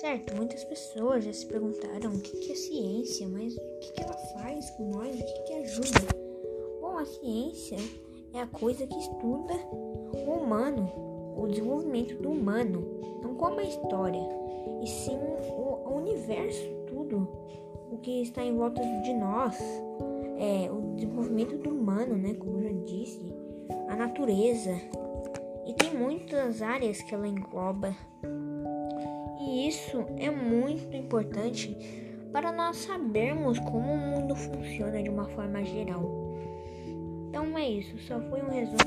Certo, muitas pessoas já se perguntaram o que é ciência, mas o que ela faz com nós, o que ajuda. Bom, a ciência é a coisa que estuda o humano, o desenvolvimento do humano, não como a história, e sim o, universo, tudo, o que está em volta de nós, é o desenvolvimento do humano, né, como eu já disse, a natureza, e tem muitas áreas que ela engloba. E isso é muito importante para nós sabermos como o mundo funciona de uma forma geral. Então é isso, só foi um resumo